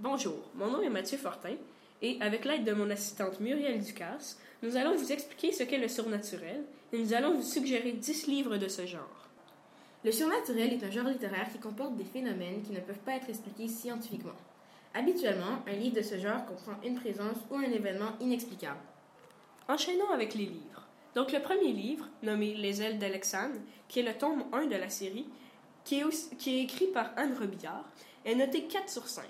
Bonjour, mon nom est Mathieu Fortin et avec l'aide de mon assistante Muriel Ducasse, nous allons vous expliquer ce qu'est le surnaturel et nous allons vous suggérer 10 livres de ce genre. Le surnaturel est un genre littéraire qui comporte des phénomènes qui ne peuvent pas être expliqués scientifiquement. Habituellement, un livre de ce genre comprend une présence ou un événement inexplicable. Enchaînons avec les livres. Donc le premier livre, nommé Les ailes d'Alexandre, qui est le tome 1 de la série, qui est, aussi- qui est écrit par Anne Robillard, est noté 4 sur 5.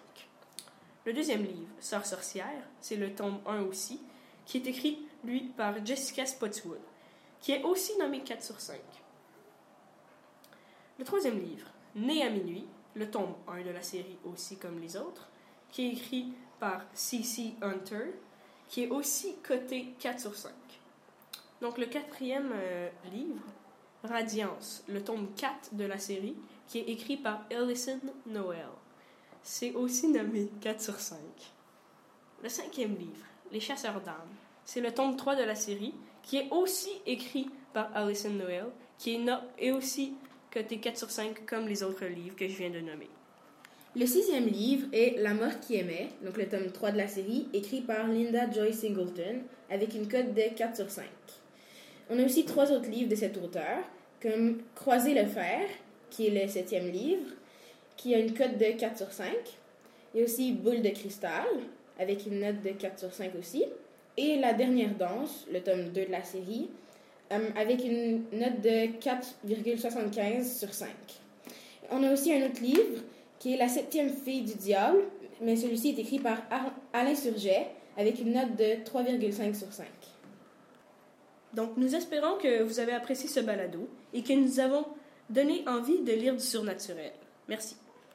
Le deuxième livre, Sœur sorcière, c'est le tome 1 aussi, qui est écrit, lui, par Jessica Spotswood, qui est aussi nommé 4 sur 5. Le troisième livre, Né à minuit, le tome 1 de la série aussi comme les autres, qui est écrit par C.C. Hunter, qui est aussi coté 4 sur 5. Donc le quatrième euh, livre, Radiance, le tome 4 de la série, qui est écrit par Ellison Noel. C'est aussi nommé 4 sur 5. Le cinquième livre, Les chasseurs d'âmes, c'est le tome 3 de la série, qui est aussi écrit par Ellison Noel, qui est, est aussi coté 4 sur 5 comme les autres livres que je viens de nommer. Le sixième livre est La mort qui aimait, donc le tome 3 de la série, écrit par Linda Joy Singleton, avec une cote de 4 sur 5. On a aussi trois autres livres de cet auteur, comme Croiser le fer, qui est le septième livre, qui a une cote de 4 sur 5. Il y a aussi Boule de cristal, avec une note de 4 sur 5 aussi. Et La dernière danse, le tome 2 de la série, euh, avec une note de 4,75 sur 5. On a aussi un autre livre qui est La septième fille du diable, mais celui-ci est écrit par Ar- Alain Surget avec une note de 3,5 sur 5. Donc, nous espérons que vous avez apprécié ce balado et que nous avons donné envie de lire du surnaturel. Merci.